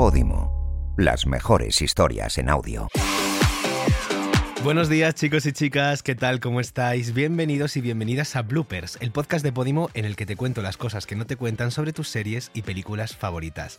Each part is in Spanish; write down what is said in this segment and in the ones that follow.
Podimo. Las mejores historias en audio. Buenos días chicos y chicas, ¿qué tal? ¿Cómo estáis? Bienvenidos y bienvenidas a Bloopers, el podcast de Podimo en el que te cuento las cosas que no te cuentan sobre tus series y películas favoritas.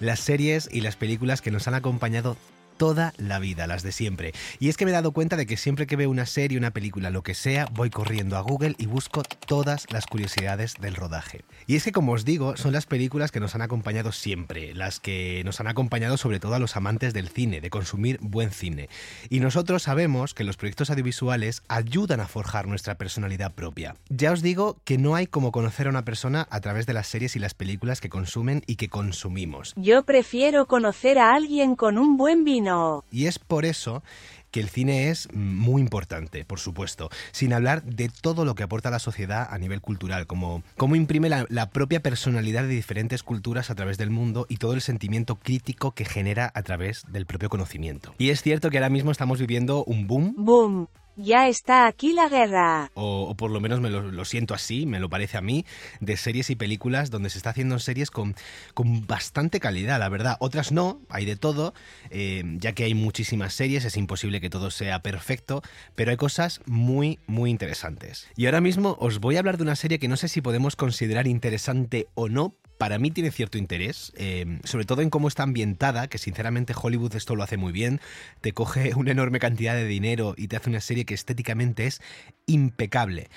Las series y las películas que nos han acompañado toda la vida, las de siempre. Y es que me he dado cuenta de que siempre que veo una serie, una película, lo que sea, voy corriendo a Google y busco todas las curiosidades del rodaje. Y es que, como os digo, son las películas que nos han acompañado siempre, las que nos han acompañado sobre todo a los amantes del cine, de consumir buen cine. Y nosotros sabemos que los proyectos audiovisuales ayudan a forjar nuestra personalidad propia. Ya os digo que no hay como conocer a una persona a través de las series y las películas que consumen y que consumimos. Yo prefiero conocer a alguien con un buen vino. Y es por eso que el cine es muy importante, por supuesto, sin hablar de todo lo que aporta a la sociedad a nivel cultural, como cómo imprime la, la, propia personalidad de diferentes culturas a través del mundo y todo el sentimiento crítico que genera a través del propio conocimiento. Y es cierto que ahora mismo estamos viviendo un boom. Boom ya está aquí la guerra. O, por lo menos me lo, lo, siento así, me lo parece a mí, de series y películas donde se está haciendo series con, con bastante calidad, la verdad. Otras no, hay de todo, eh, ya que hay muchísimas series, es imposible que todo sea perfecto, pero hay cosas muy, muy interesantes. Y ahora mismo os voy a hablar de una serie que no sé si podemos considerar interesante o no, para mí tiene cierto interés, eh, sobre todo en cómo está ambientada, que sinceramente Hollywood esto lo hace muy bien, te coge una enorme cantidad de dinero y te hace una serie que estéticamente es impecable.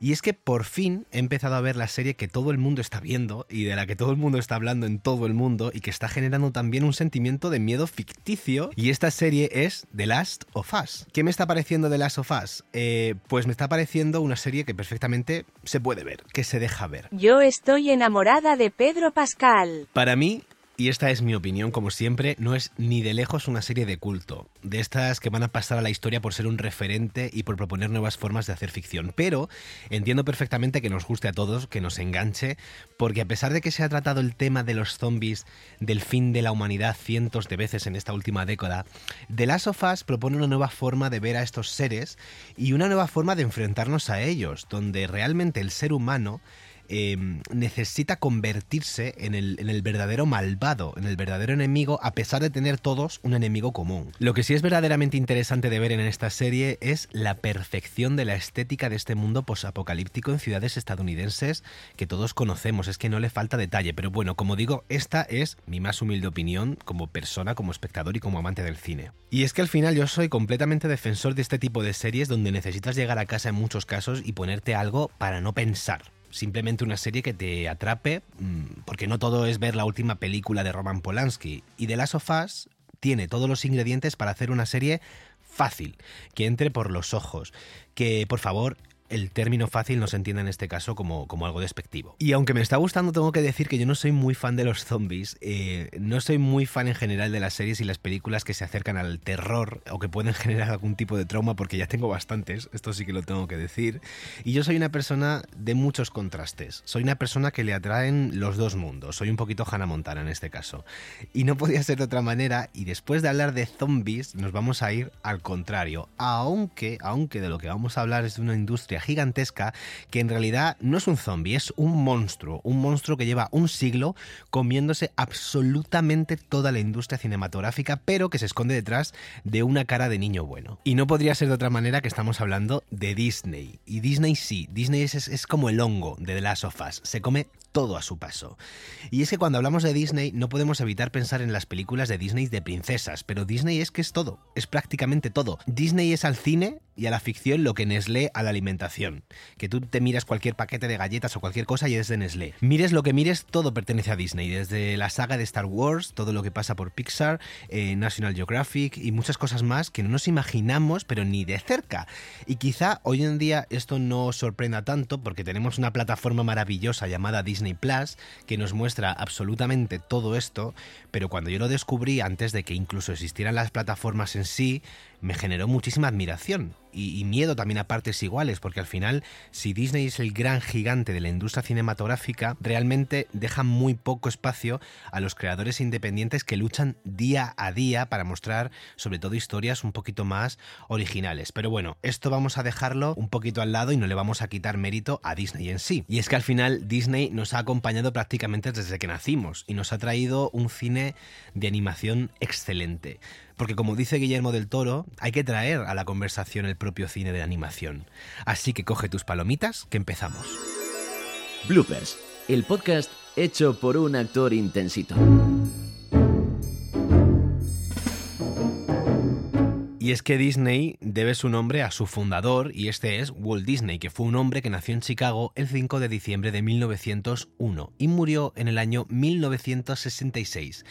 Y es que por fin he empezado a ver la serie que todo el mundo está viendo y de la que todo el mundo está hablando en todo el mundo y que está generando también un sentimiento de miedo ficticio. Y esta serie es The Last of Us. ¿Qué me está pareciendo The Last of Us? Eh, pues me está pareciendo una serie que perfectamente se puede ver, que se deja ver. Yo estoy enamorada de Pedro Pascal. Para mí, y esta es mi opinión, como siempre, no es ni de lejos una serie de culto, de estas que van a pasar a la historia por ser un referente y por proponer nuevas formas de hacer ficción. Pero entiendo perfectamente que nos guste a todos, que nos enganche, porque a pesar de que se ha tratado el tema de los zombies, del fin de la humanidad cientos de veces en esta última década, The Last of Us propone una nueva forma de ver a estos seres y una nueva forma de enfrentarnos a ellos, donde realmente el ser humano eh, necesita convertirse en el, en el, verdadero malvado, en el verdadero enemigo, a pesar de tener todos un enemigo común. Lo que sí es verdaderamente interesante de ver en esta serie es la perfección de la estética de este mundo posapocalíptico en ciudades estadounidenses que todos conocemos. Es que no le falta detalle, pero bueno, como digo, esta es mi más humilde opinión como persona, como espectador y como amante del cine. Y es que al final yo soy completamente defensor de este tipo de series donde necesitas llegar a casa en muchos casos y ponerte algo para no pensar simplemente una serie que te atrape, porque no todo es ver la última película de Roman Polanski. Y The Last of Us tiene todos los ingredientes para hacer una serie fácil, que entre por los ojos, que por favor el término fácil no se entiende en este caso como, como, algo despectivo. Y aunque me está gustando, tengo que decir que yo no soy muy fan de los zombies, eh, no soy muy fan en general de las series y las películas que se acercan al terror o que pueden generar algún tipo de trauma, porque ya tengo bastantes, esto sí que lo tengo que decir. Y yo soy una persona de muchos contrastes, soy una persona que le atraen los dos mundos, soy un poquito Hannah Montana en este caso. Y no podía ser de otra manera, y después de hablar de zombies, nos vamos a ir al contrario, aunque, aunque de lo que vamos a hablar es de una industria gigantesca que en realidad no es un zombie, es un monstruo, un monstruo que lleva un siglo comiéndose absolutamente toda la industria cinematográfica, pero que se esconde detrás de una cara de niño bueno. Y no podría ser de otra manera que estamos hablando de Disney. Y Disney sí, Disney es, es, como el hongo de The Last of Us, se come todo a su paso. Y es que cuando hablamos de Disney no podemos evitar pensar en las películas de Disney de princesas, pero Disney es que es todo, es prácticamente todo. Disney es al cine y a la ficción lo que Nestlé a la alimentación. Que tú te miras cualquier paquete de galletas o cualquier cosa y es de Nestlé. Mires lo que mires, todo pertenece a Disney, desde la saga de Star Wars, todo lo que pasa por Pixar, eh, National Geographic y muchas cosas más que no nos imaginamos, pero ni de cerca. Y quizá hoy en día esto no sorprenda tanto porque tenemos una plataforma maravillosa llamada Disney Plus que nos muestra absolutamente todo esto, pero cuando yo lo descubrí antes de que incluso existieran las plataformas en sí, me generó muchísima admiración y, miedo también a partes iguales, porque al final, si Disney es el gran gigante de la industria cinematográfica, realmente deja muy poco espacio a los creadores independientes que luchan día a día para mostrar sobre todo historias un poquito más originales. Pero bueno, esto vamos a dejarlo un poquito al lado y no le vamos a quitar mérito a Disney en sí. Y es que al final Disney nos ha acompañado prácticamente desde que nacimos y nos ha traído un cine de animación excelente. Porque como dice Guillermo del Toro, hay que traer a la conversación el propio cine de animación. Así que coge tus palomitas, que empezamos. Bloopers, el podcast hecho por un actor intensito. Y es que Disney debe su nombre a su fundador, y este es Walt Disney, que fue un hombre que nació en Chicago el 5 de diciembre de 1901 y murió en el año 1966.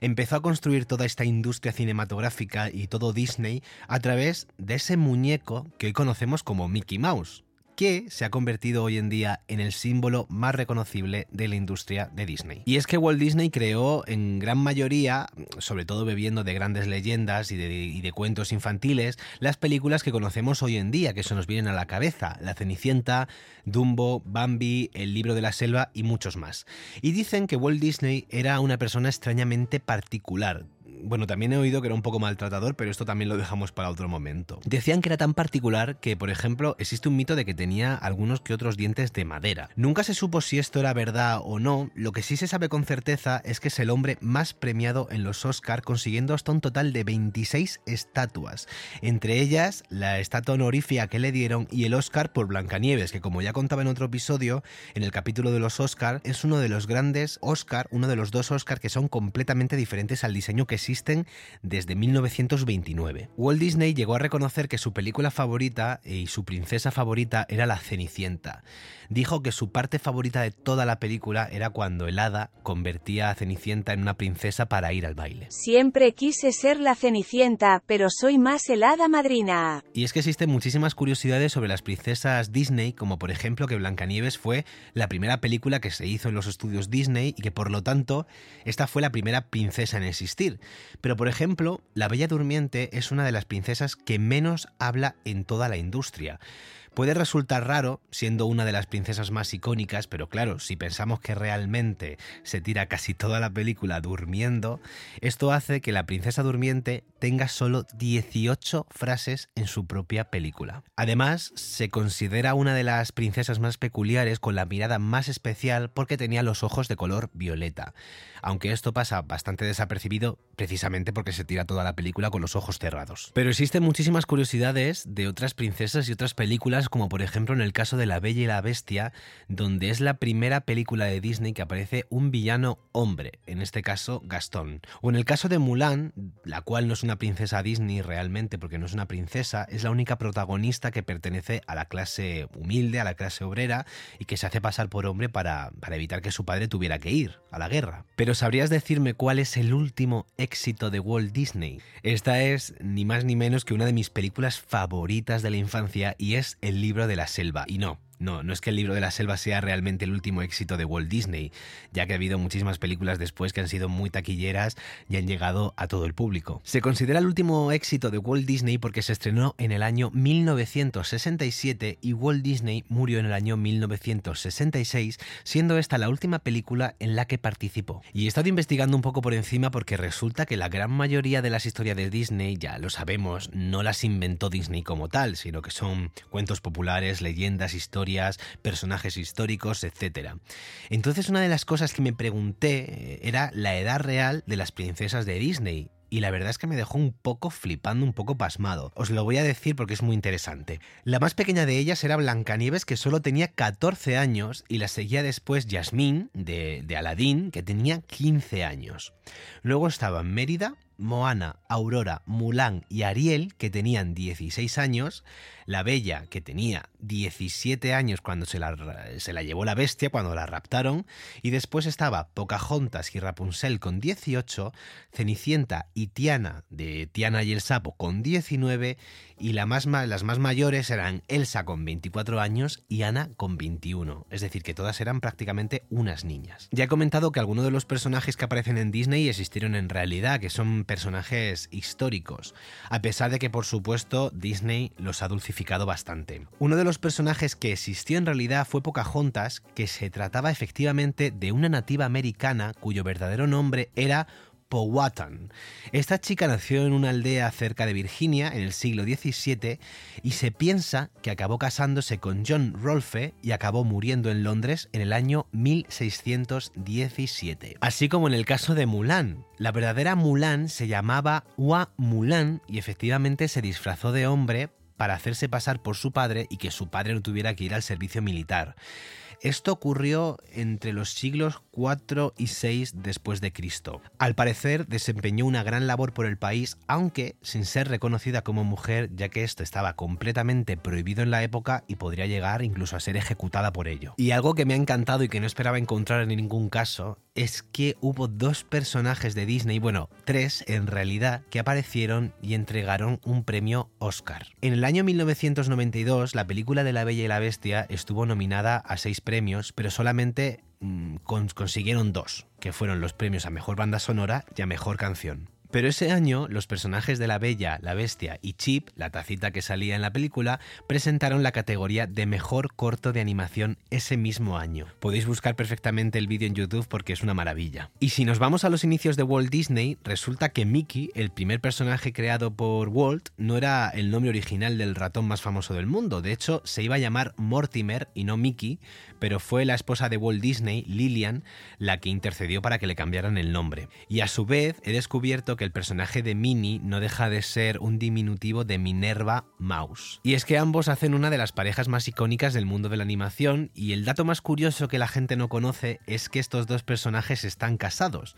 Empezó a construir toda esta industria cinematográfica y todo Disney a través de ese muñeco que hoy conocemos como Mickey Mouse que se ha convertido hoy en día en el símbolo más reconocible de la industria de Disney. Y es que Walt Disney creó en gran mayoría, sobre todo bebiendo de grandes leyendas y de, cuentos infantiles, las películas que conocemos hoy en día, que se nos vienen a la cabeza, La Cenicienta, Dumbo, Bambi, El libro de la selva y muchos más. Y dicen que Walt Disney era una persona extrañamente particular, bueno, también he oído que era un poco maltratador, pero esto también lo dejamos para otro momento. Decían que era tan particular que, por ejemplo, existe un mito de que tenía algunos que otros dientes de madera. Nunca se supo si esto era verdad o no, lo que sí se sabe con certeza es que es el hombre más premiado en los Oscar, consiguiendo hasta un total de 26 estatuas, entre ellas la estatua honorífica que le dieron y el Oscar por Blancanieves, que como ya contaba en otro episodio, en el capítulo de los Oscar, es uno de los grandes Oscar, uno de los dos Oscar que son completamente diferentes al diseño que existe existen desde 1929. Walt Disney llegó a reconocer que su película favorita y su princesa favorita era la Cenicienta. Dijo que su parte favorita de toda la película era cuando el hada convertía a Cenicienta en una princesa para ir al baile. Siempre quise ser la Cenicienta, pero soy más el hada madrina. Y es que existen muchísimas curiosidades sobre las princesas Disney, como por ejemplo que Blancanieves fue la primera película que se hizo en los estudios Disney y que por lo tanto esta fue la primera princesa en existir. Pero por ejemplo, la Bella Durmiente es una de las princesas que menos habla en toda la industria. Puede resultar raro, siendo una de las princesas más icónicas, pero claro, si pensamos que realmente se tira casi toda la película durmiendo, esto hace que la princesa durmiente tenga solo 18 frases en su propia película. Además, se considera una de las princesas más peculiares con la mirada más especial porque tenía los ojos de color violeta. Aunque esto pasa bastante desapercibido precisamente porque se tira toda la película con los ojos cerrados. Pero existen muchísimas curiosidades de otras princesas y otras películas como por ejemplo en el caso de La Bella y la Bestia, donde es la primera película de Disney que aparece un villano hombre, en este caso Gastón. O en el caso de Mulan, la cual no es una princesa Disney realmente porque no es una princesa, es la única protagonista que pertenece a la clase humilde, a la clase obrera y que se hace pasar por hombre para, para evitar que su padre tuviera que ir a la guerra. Pero ¿sabrías decirme cuál es el último éxito de Walt Disney? Esta es ni más ni menos que una de mis películas favoritas de la infancia y es El libro de la selva. Y no, no, no es que el libro de la selva sea realmente el último éxito de Walt Disney, ya que ha habido muchísimas películas después que han sido muy taquilleras y han llegado a todo el público. Se considera el último éxito de Walt Disney porque se estrenó en el año 1967 y Walt Disney murió en el año 1966, siendo esta la última película en la que participó. Y he estado investigando un poco por encima porque resulta que la gran mayoría de las historias de Disney, ya lo sabemos, no las inventó Disney como tal, sino que son cuentos populares, leyendas, historias, personajes históricos, etc. Entonces una de las cosas que me pregunté eh, era la edad real de las princesas de Disney y la verdad es que me dejó un poco flipando, un poco pasmado. Os lo voy a decir porque es muy interesante. La más pequeña de ellas era Blancanieves, que solo tenía 14 años, y la seguía después Yasmín, de, de Aladín, que tenía 15 años. Luego estaban Mérida, Moana, Aurora, Mulan y Ariel, que tenían 16 años, la Bella, que tenía 17 años cuando se la, se la, llevó la bestia, cuando la raptaron, y después estaba Pocahontas y Rapunzel con 18, Cenicienta y Tiana, de Tiana y el Sapo, con 19, y las más mayores eran Elsa con 24 años y Ana con 21, es decir, que todas eran prácticamente unas niñas. Ya he comentado que algunos de los personajes que aparecen en Disney existieron en realidad, que son personajes históricos, a pesar de que por supuesto Disney los ha dulcificado bastante. Uno de los personajes que existió en realidad fue Pocahontas, que se trataba efectivamente de una nativa americana cuyo verdadero nombre era Powhatan. Esta chica nació en una aldea cerca de Virginia en el siglo XVII y se piensa que acabó casándose con John Rolfe y acabó muriendo en Londres en el año 1617. Así como en el caso de Mulan. La verdadera Mulan se llamaba Hua Mulan y efectivamente se disfrazó de hombre para hacerse pasar por su padre y que su padre no tuviera que ir al servicio militar. Esto ocurrió entre los siglos 4 y 6 después de Cristo. Al parecer desempeñó una gran labor por el país, aunque sin ser reconocida como mujer, ya que esto estaba completamente prohibido en la época y podría llegar incluso a ser ejecutada por ello. Y algo que me ha encantado y que no esperaba encontrar en ningún caso es que hubo dos personajes de Disney, bueno, tres en realidad, que aparecieron y entregaron un premio Oscar. En el año 1992, la película de La Bella y la Bestia estuvo nominada a seis premios, pero solamente mm, consiguieron dos, que fueron los premios a Mejor Banda Sonora y a Mejor Canción. Pero ese año, los personajes de La Bella, la Bestia y Chip, la tacita que salía en la película, presentaron la categoría de mejor corto de animación ese mismo año. Podéis buscar perfectamente el vídeo en YouTube porque es una maravilla. Y si nos vamos a los inicios de Walt Disney, resulta que Mickey, el primer personaje creado por Walt, no era el nombre original del ratón más famoso del mundo. De hecho, se iba a llamar Mortimer y no Mickey, pero fue la esposa de Walt Disney, Lillian, la que intercedió para que le cambiaran el nombre. Y a su vez, he descubierto que el personaje de Minnie no deja de ser un diminutivo de Minerva Mouse. Y es que ambos hacen una de las parejas más icónicas del mundo de la animación y el dato más curioso que la gente no conoce es que estos dos personajes están casados.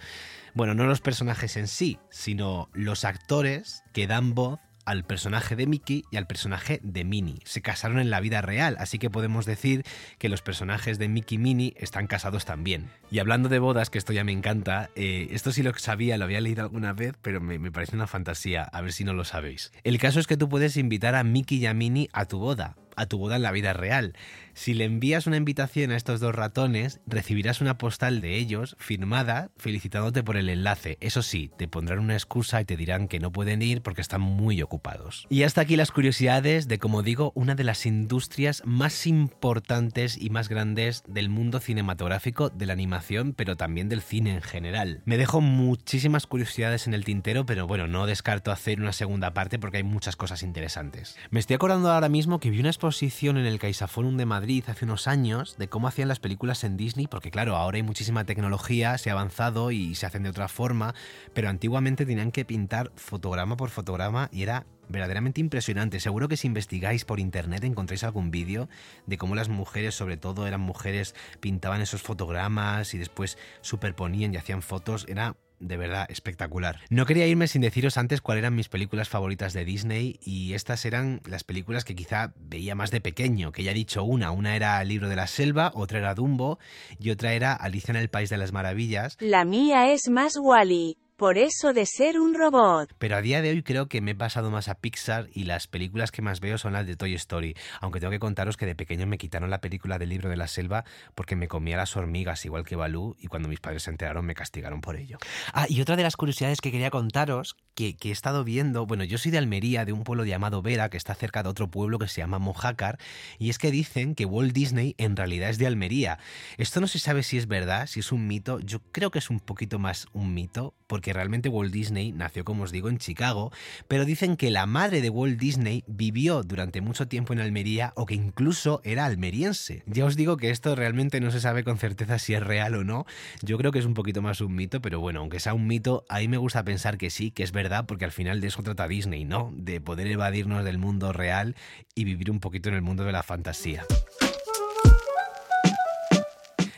Bueno, no los personajes en sí, sino los actores que dan voz al personaje de Mickey y al personaje de Minnie. Se casaron en la vida real, así que podemos decir que los personajes de Mickey y Minnie están casados también. Y hablando de bodas, que esto ya me encanta, eh, esto sí lo sabía, lo había leído alguna vez, pero me, me, parece una fantasía, a ver si no lo sabéis. El caso es que tú puedes invitar a Mickey y a Minnie a tu boda, a tu boda en la vida real. Si le envías una invitación a estos dos ratones, recibirás una postal de ellos firmada felicitándote por el enlace. Eso sí, te pondrán una excusa y te dirán que no pueden ir porque están muy ocupados. Y hasta aquí las curiosidades de, como digo, una de las industrias más importantes y más grandes del mundo cinematográfico, de la animación, pero también del cine en general. Me dejo muchísimas curiosidades en el tintero, pero bueno, no descarto hacer una segunda parte porque hay muchas cosas interesantes. Me estoy acordando ahora mismo que vi una exposición en el CaixaForum de Madrid hace unos años de cómo hacían las películas en Disney, porque claro, ahora hay muchísima tecnología, se ha avanzado y se hacen de otra forma, pero antiguamente tenían que pintar fotograma por fotograma y era verdaderamente impresionante. Seguro que si investigáis por internet encontráis algún vídeo de cómo las mujeres, sobre todo eran mujeres, pintaban esos fotogramas y después superponían y hacían fotos. Era de verdad espectacular. No quería irme sin deciros antes cuáles eran mis películas favoritas de Disney y estas eran las películas que quizá veía más de pequeño, que ya he dicho una, una era El libro de la selva, otra era Dumbo y otra era Alicia en el País de las Maravillas. La mía es más Wally por eso de ser un robot. Pero a día de hoy creo que me he pasado más a Pixar y las películas que más veo son las de Toy Story, aunque tengo que contaros que de pequeño me quitaron la película del libro de la selva porque me comía las hormigas igual que Balú y cuando mis padres se enteraron me castigaron por ello. Ah, y otra de las curiosidades que quería contaros, que, he estado viendo, bueno, yo soy de Almería, de un pueblo llamado Vera, que está cerca de otro pueblo que se llama Mojácar, y es que dicen que Walt Disney en realidad es de Almería. Esto no se sabe si es verdad, si es un mito, yo creo que es un poquito más un mito, porque que realmente Walt Disney nació, como os digo, en Chicago, pero dicen que la madre de Walt Disney vivió durante mucho tiempo en Almería o que incluso era almeriense. Ya os digo que esto realmente no se sabe con certeza si es real o no. Yo creo que es un poquito más un mito, pero bueno, aunque sea un mito, ahí me gusta pensar que sí, que es verdad, porque al final de eso trata Disney, ¿no? De poder evadirnos del mundo real y vivir un poquito en el mundo de la fantasía.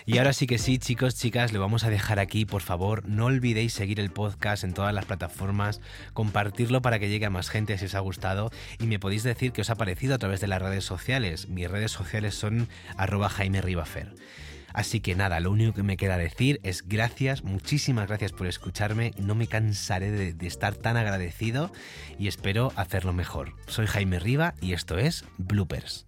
Y ahora sí que sí, chicos, chicas, lo vamos a dejar aquí, por favor. No olvidéis seguir el podcast en todas las plataformas, compartirlo para que llegue a más gente si os ha gustado y me podéis decir qué os ha parecido a través de las redes sociales. Mis redes sociales son arroba Jaime Ribafer. Así que nada, lo único que me queda decir es gracias, muchísimas gracias por escucharme. No me cansaré de, estar tan agradecido y espero hacerlo mejor. Soy Jaime Riva y esto es Bloopers.